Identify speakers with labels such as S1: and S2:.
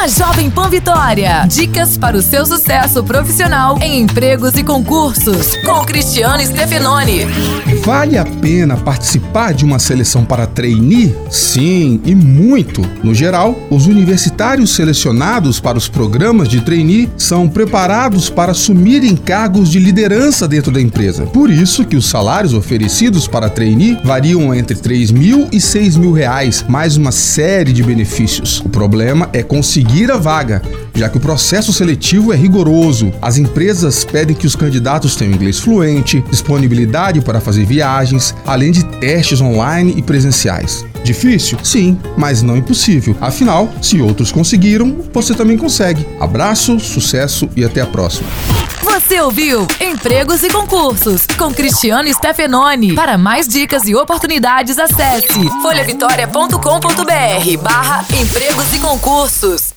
S1: na Jovem Pan Vitória. Dicas para o seu sucesso profissional em empregos e concursos, com Cristiano Stefanoni.
S2: Vale a pena participar de uma seleção para trainee? Sim, e muito. No geral, os universitários selecionados para os programas de trainee são preparados para assumirem cargos de liderança dentro da empresa. Por isso que os salários oferecidos para trainee variam entre 3 mil e 6 mil reais, mais uma série de benefícios. O problema é conseguir a vaga, já que o processo seletivo é rigoroso. As empresas pedem que os candidatos tenham inglês fluente, disponibilidade para fazer viagens, além de testes online e presenciais. Difícil? Sim, mas não impossível. Afinal, se outros conseguiram, você também consegue. Abraço, sucesso e até a próxima.
S1: Você ouviu Empregos e Concursos com Cristiano Stefanoni. Para mais dicas e oportunidades, acesse folhavitória.com.br barra empregos e concursos.